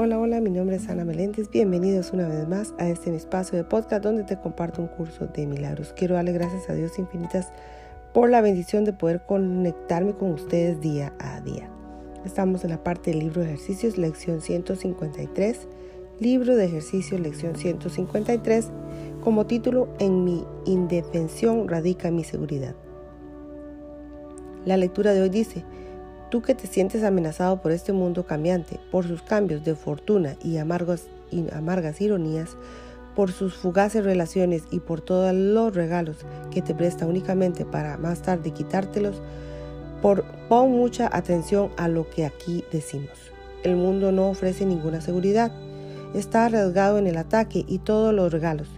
Hola, hola, mi nombre es Ana Meléndez. Bienvenidos una vez más a este espacio de podcast donde te comparto un curso de milagros. Quiero darle gracias a Dios infinitas por la bendición de poder conectarme con ustedes día a día. Estamos en la parte del libro de ejercicios, lección 153. Libro de ejercicios, lección 153, como título En mi indefensión radica mi seguridad. La lectura de hoy dice, Tú que te sientes amenazado por este mundo cambiante, por sus cambios de fortuna y amargas, ironías, por sus fugaces relaciones y por todos los regalos que te presta únicamente para más tarde quitártelos, por, pon mucha atención a lo que aquí decimos. El mundo no ofrece ninguna seguridad. Está arriesgado en el ataque y todos los regalos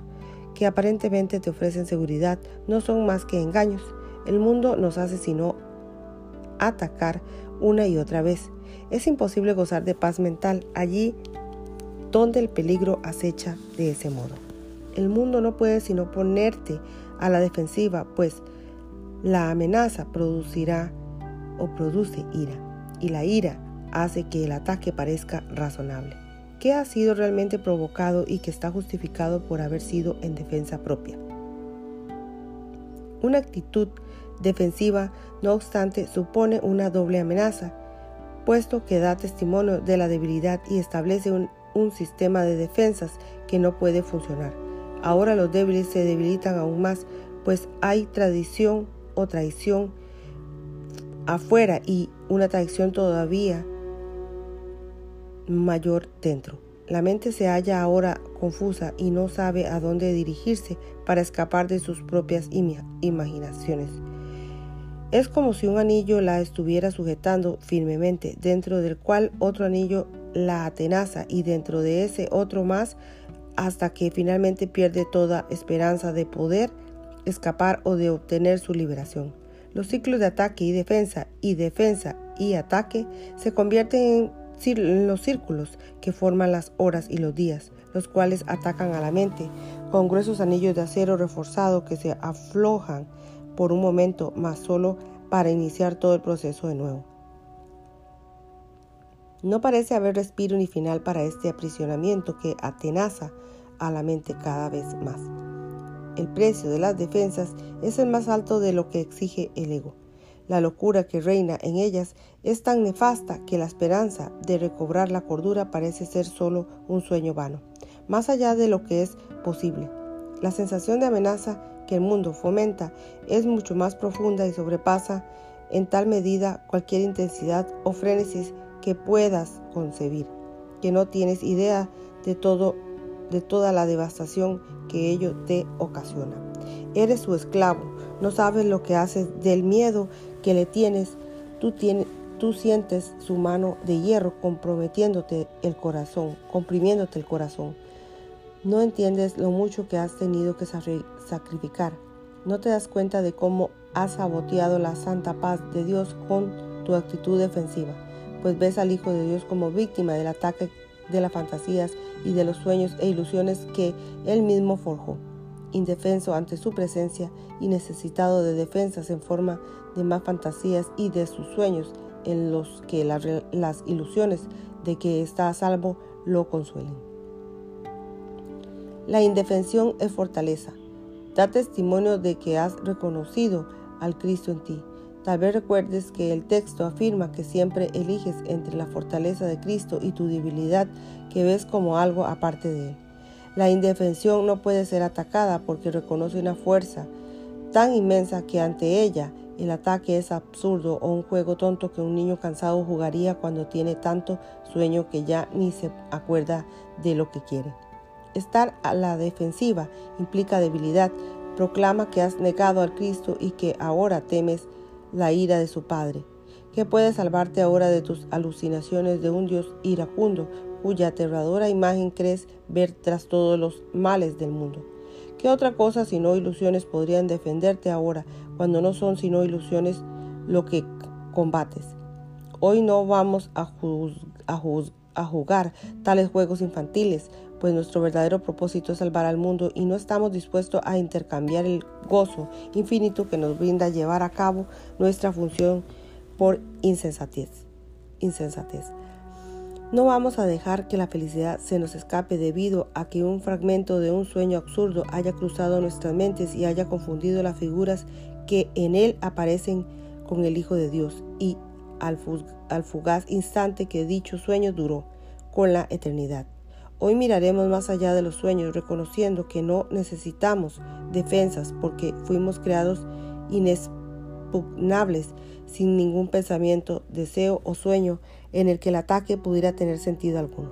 que aparentemente te ofrecen seguridad no son más que engaños. El mundo nos hace sino atacar una y otra vez. Es imposible gozar de paz mental allí donde el peligro acecha de ese modo. El mundo no puede sino ponerte a la defensiva, pues la amenaza producirá o produce ira, y la ira hace que el ataque parezca razonable. ¿Qué ha sido realmente provocado y que está justificado por haber sido en defensa propia? Una actitud defensiva, no obstante, supone una doble amenaza, puesto que da testimonio de la debilidad y establece un, sistema de defensas que no puede funcionar. Ahora los débiles se debilitan aún más, pues hay tradición o traición afuera y una traición todavía mayor dentro. La mente se halla ahora confusa y no sabe a dónde dirigirse para escapar de sus propias imaginaciones. Es como si un anillo la estuviera sujetando firmemente, dentro del cual otro anillo la atenaza y dentro de ese otro más, hasta que finalmente pierde toda esperanza de poder escapar o de obtener su liberación. Los ciclos de ataque y defensa y defensa y ataque se convierten en los círculos que forman las horas y los días, los cuales atacan a la mente con gruesos anillos de acero reforzado que se aflojan por un momento, más solo para iniciar todo el proceso de nuevo. No parece haber respiro ni final para este aprisionamiento que atenaza a la mente cada vez más. El precio de las defensas es el más alto de lo que exige el ego. La locura que reina en ellas es tan nefasta que la esperanza de recobrar la cordura parece ser solo un sueño vano, más allá de lo que es posible. La sensación de amenaza que el mundo fomenta es mucho más profunda y sobrepasa en tal medida cualquier intensidad o frénesis que puedas concebir, que no tienes idea de todo de toda la devastación que ello te ocasiona. Eres su esclavo, no sabes lo que haces del miedo que le tienes, tú, tienes, tú sientes su mano de hierro comprometiéndote el corazón, comprimiéndote el corazón. No entiendes lo mucho que has tenido que sacrificar. No te das cuenta de cómo has saboteado la santa paz de Dios con tu actitud defensiva, pues ves al Hijo de Dios como víctima del ataque de las fantasías y de los sueños e ilusiones que Él mismo forjó, indefenso ante su presencia y necesitado de defensas en forma de más fantasías y de sus sueños en los que las ilusiones de que está a salvo lo consuelen. La indefensión es fortaleza. Da testimonio de que has reconocido al Cristo en ti. Tal vez recuerdes que el texto afirma que siempre eliges entre la fortaleza de Cristo y tu debilidad que ves como algo aparte de Él. La indefensión no puede ser atacada porque reconoce una fuerza tan inmensa que ante ella el ataque es absurdo o un juego tonto que un niño cansado jugaría cuando tiene tanto sueño que ya ni se acuerda de lo que quiere. Estar a la defensiva implica debilidad. Proclama que has negado al Cristo y que ahora temes la ira de su Padre. ¿Qué puede salvarte ahora de tus alucinaciones de un Dios iracundo cuya aterradora imagen crees ver tras todos los males del mundo? ¿Qué otra cosa sino ilusiones podrían defenderte ahora cuando no son sino ilusiones lo que combates? Hoy no vamos a, a jugar tales juegos infantiles, pues nuestro verdadero propósito es salvar al mundo y no estamos dispuestos a intercambiar el gozo infinito que nos brinda llevar a cabo nuestra función por insensatez. insensatez. No vamos a dejar que la felicidad se nos escape debido a que un fragmento de un sueño absurdo haya cruzado nuestras mentes y haya confundido las figuras que en él aparecen con el Hijo de Dios y al, fugaz instante que dicho sueño duró, con la eternidad. Hoy miraremos más allá de los sueños, reconociendo que no necesitamos defensas porque fuimos creados inexpugnables, sin ningún pensamiento, deseo o sueño en el que el ataque pudiera tener sentido alguno.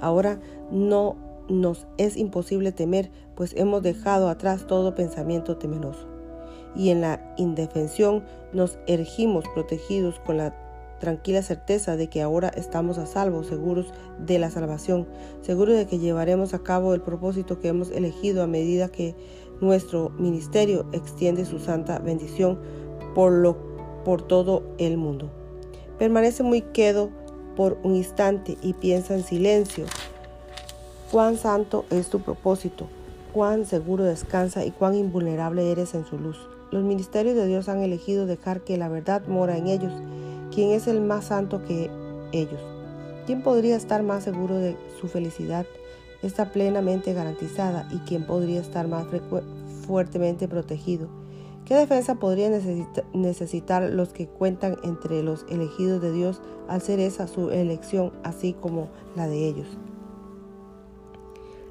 Ahora no nos es imposible temer, pues hemos dejado atrás todo pensamiento temeroso. Y en la indefensión nos ergimos protegidos con la tranquila certeza de que ahora estamos a salvo, seguros de la salvación, seguros de que llevaremos a cabo el propósito que hemos elegido a medida que nuestro ministerio extiende su santa bendición por, lo, por todo el mundo. Permanece muy quedo por un instante y piensa en silencio. Cuán santo es tu propósito, cuán seguro descansa y cuán invulnerable eres en su luz. Los ministerios de Dios han elegido dejar que la verdad mora en ellos. ¿Quién es el más santo que ellos? ¿Quién podría estar más seguro de su felicidad? Está plenamente garantizada y quién podría estar más fuertemente protegido. ¿Qué defensa podrían necesitar los que cuentan entre los elegidos de Dios al ser esa su elección, así como la de ellos?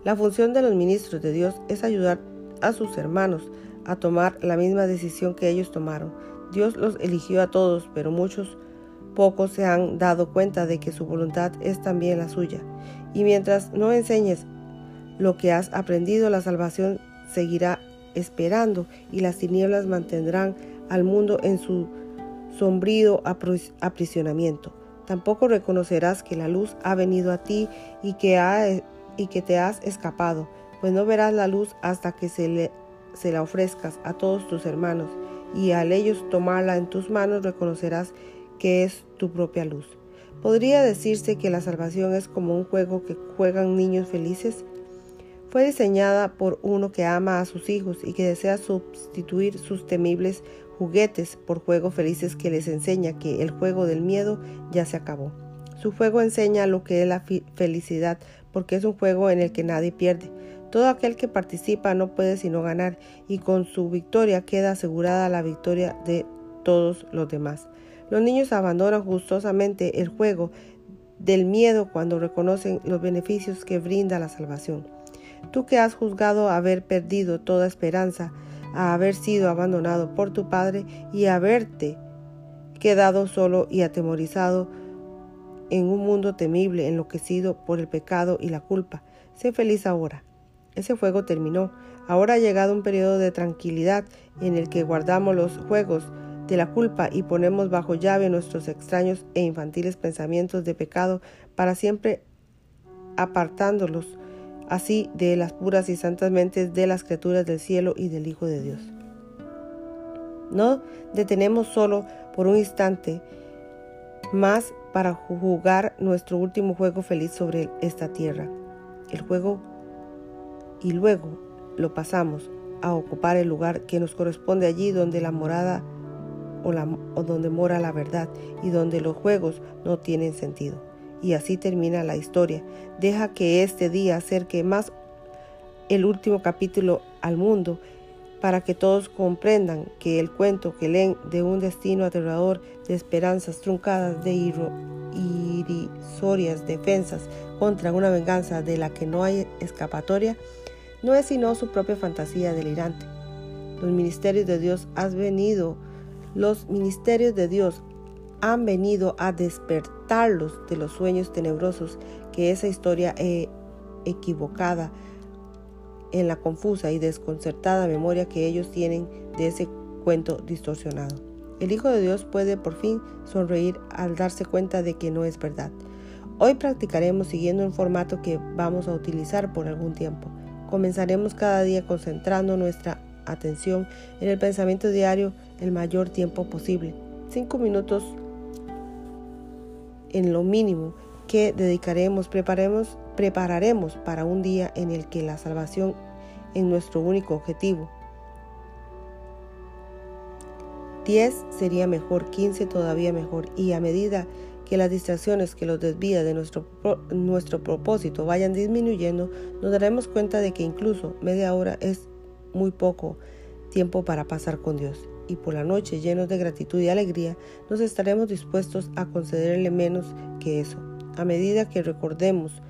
La función de los ministros de Dios es ayudar a sus hermanos a tomar la misma decisión que ellos tomaron. Dios los eligió a todos, pero muchos pocos se han dado cuenta de que su voluntad es también la suya. Y mientras no enseñes lo que has aprendido, la salvación seguirá esperando y las tinieblas mantendrán al mundo en su sombrío aprisionamiento. Tampoco reconocerás que la luz ha venido a ti y que, y que te has escapado, pues no verás la luz hasta que se, se la ofrezcas a todos tus hermanos, y al ellos tomarla en tus manos reconocerás que es tu propia luz. ¿Podría decirse que la salvación es como un juego que juegan niños felices? Fue diseñada por uno que ama a sus hijos y que desea sustituir sus temibles juguetes por juegos felices que les enseña que el juego del miedo ya se acabó. Su juego enseña lo que es la felicidad porque es un juego en el que nadie pierde. Todo aquel que participa no puede sino ganar y con su victoria queda asegurada la victoria de todos los demás. Los niños abandonan gustosamente el juego del miedo cuando reconocen los beneficios que brinda la salvación. Tú que has juzgado haber perdido toda esperanza, a haber sido abandonado por tu Padre y haberte quedado solo y atemorizado en un mundo temible, enloquecido por el pecado y la culpa. Sé feliz ahora. Ese fuego terminó. Ahora ha llegado un periodo de tranquilidad en el que guardamos los juegos de la culpa y ponemos bajo llave nuestros extraños e infantiles pensamientos de pecado para siempre apartándolos así de las puras y santas mentes de las criaturas del cielo y del Hijo de Dios. No detenemos solo por un instante más para jugar nuestro último juego feliz sobre esta tierra. El juego y luego lo pasamos a ocupar el lugar que nos corresponde allí donde la morada o, la, donde mora la verdad y donde los juegos no tienen sentido. Y así termina la historia. Deja que este día acerque más el último capítulo al mundo para que todos comprendan que el cuento que leen de un destino aterrador, de esperanzas truncadas, de irrisorias defensas contra una venganza de la que no hay escapatoria, no es sino su propia fantasía delirante. Los ministerios de Dios has venido, los ministerios de Dios han venido a despertarlos de los sueños tenebrosos que esa historia equivocada en la confusa y desconcertada memoria que ellos tienen de ese cuento distorsionado. El Hijo de Dios puede por fin sonreír al darse cuenta de que no es verdad. Hoy practicaremos siguiendo un formato que vamos a utilizar por algún tiempo. Comenzaremos cada día concentrando nuestra atención en el pensamiento diario el mayor tiempo posible. Cinco minutos en lo mínimo que dedicaremos, preparemos, prepararemos para un día en el que la salvación es nuestro único objetivo. 10 sería mejor, 15 todavía mejor y a medida que las distracciones que los desvía de nuestro, nuestro propósito vayan disminuyendo, nos daremos cuenta de que incluso media hora es muy poco tiempo para pasar con Dios. Y por la noche, llenos de gratitud y alegría, nos estaremos dispuestos a concederle menos que eso. A medida que recordemos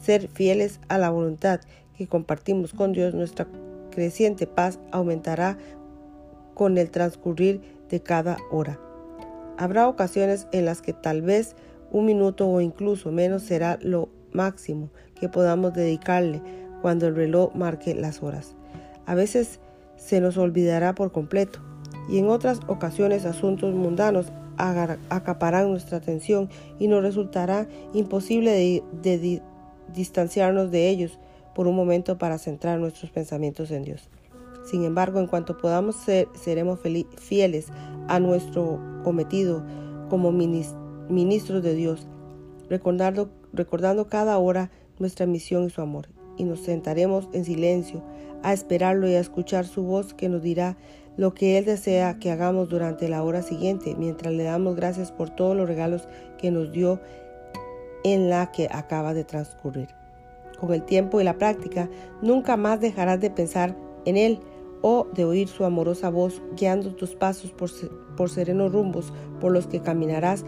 ser fieles a la voluntad que compartimos con Dios, nuestra creciente paz aumentará con el transcurrir de cada hora. Habrá ocasiones en las que tal vez un minuto o incluso menos será lo máximo que podamos dedicarle cuando el reloj marque las horas. A veces se nos olvidará por completo y en otras ocasiones asuntos mundanos acaparán nuestra atención y nos resultará imposible distanciarnos de ellos por un momento para centrar nuestros pensamientos en Dios. Sin embargo, en cuanto podamos ser, seremos fieles a nuestro cometido como ministros de Dios, recordando, recordando cada hora nuestra misión y su amor. Y nos sentaremos en silencio a esperarlo y a escuchar su voz que nos dirá lo que Él desea que hagamos durante la hora siguiente, mientras le damos gracias por todos los regalos que nos dio en la que acaba de transcurrir. Con el tiempo y la práctica, nunca más dejarás de pensar en Él o de oír su amorosa voz guiando tus pasos por, por serenos rumbos por los que caminarás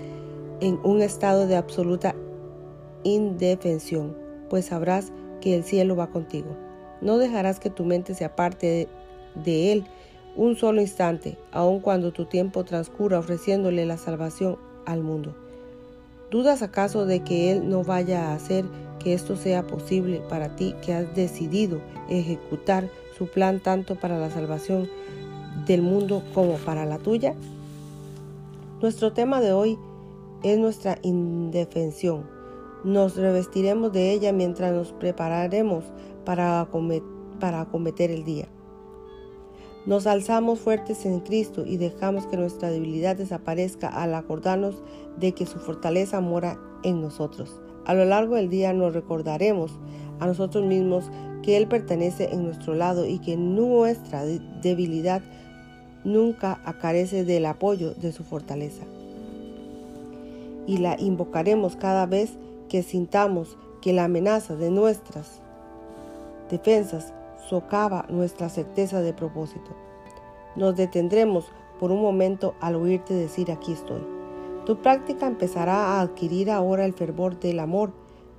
en un estado de absoluta indefensión, pues sabrás que el cielo va contigo. No dejarás que tu mente se aparte de, Él un solo instante, aun cuando tu tiempo transcurra ofreciéndole la salvación al mundo. ¿Dudas acaso de que Él no vaya a hacer que esto sea posible para ti que has decidido ejecutar su plan tanto para la salvación del mundo como para la tuya? Nuestro tema de hoy es nuestra indefensión. Nos revestiremos de ella mientras nos prepararemos para acometer el día. Nos alzamos fuertes en Cristo y dejamos que nuestra debilidad desaparezca al acordarnos de que su fortaleza mora en nosotros. A lo largo del día nos recordaremos a nosotros mismos que Él pertenece en nuestro lado y que nuestra debilidad nunca acarece del apoyo de su fortaleza. Y la invocaremos cada vez que sintamos que la amenaza de nuestras defensas socava nuestra certeza de propósito. Nos detendremos por un momento al oírte decir aquí estoy. Tu práctica empezará a adquirir ahora el fervor del amor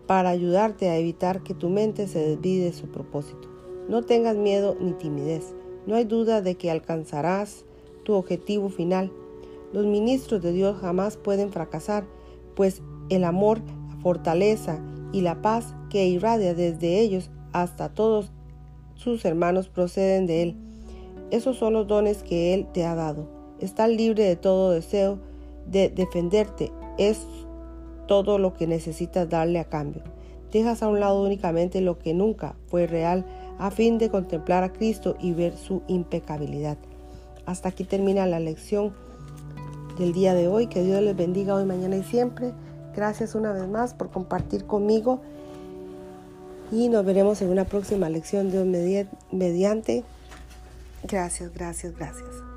para ayudarte a evitar que tu mente se desvíe de su propósito. No tengas miedo ni timidez. No hay duda de que alcanzarás tu objetivo final. Los ministros de Dios jamás pueden fracasar, pues el amor, fortaleza y la paz que irradia desde ellos hasta todos sus hermanos proceden de Él. Esos son los dones que Él te ha dado. Estás libre de todo deseo de defenderte. Es todo lo que necesitas darle a cambio. Dejas a un lado únicamente lo que nunca fue real a fin de contemplar a Cristo y ver su impecabilidad. Hasta aquí termina la lección del día de hoy. Que Dios les bendiga hoy, mañana y siempre. Gracias una vez más por compartir conmigo y nos veremos en una próxima lección de mediante. Gracias, gracias, gracias.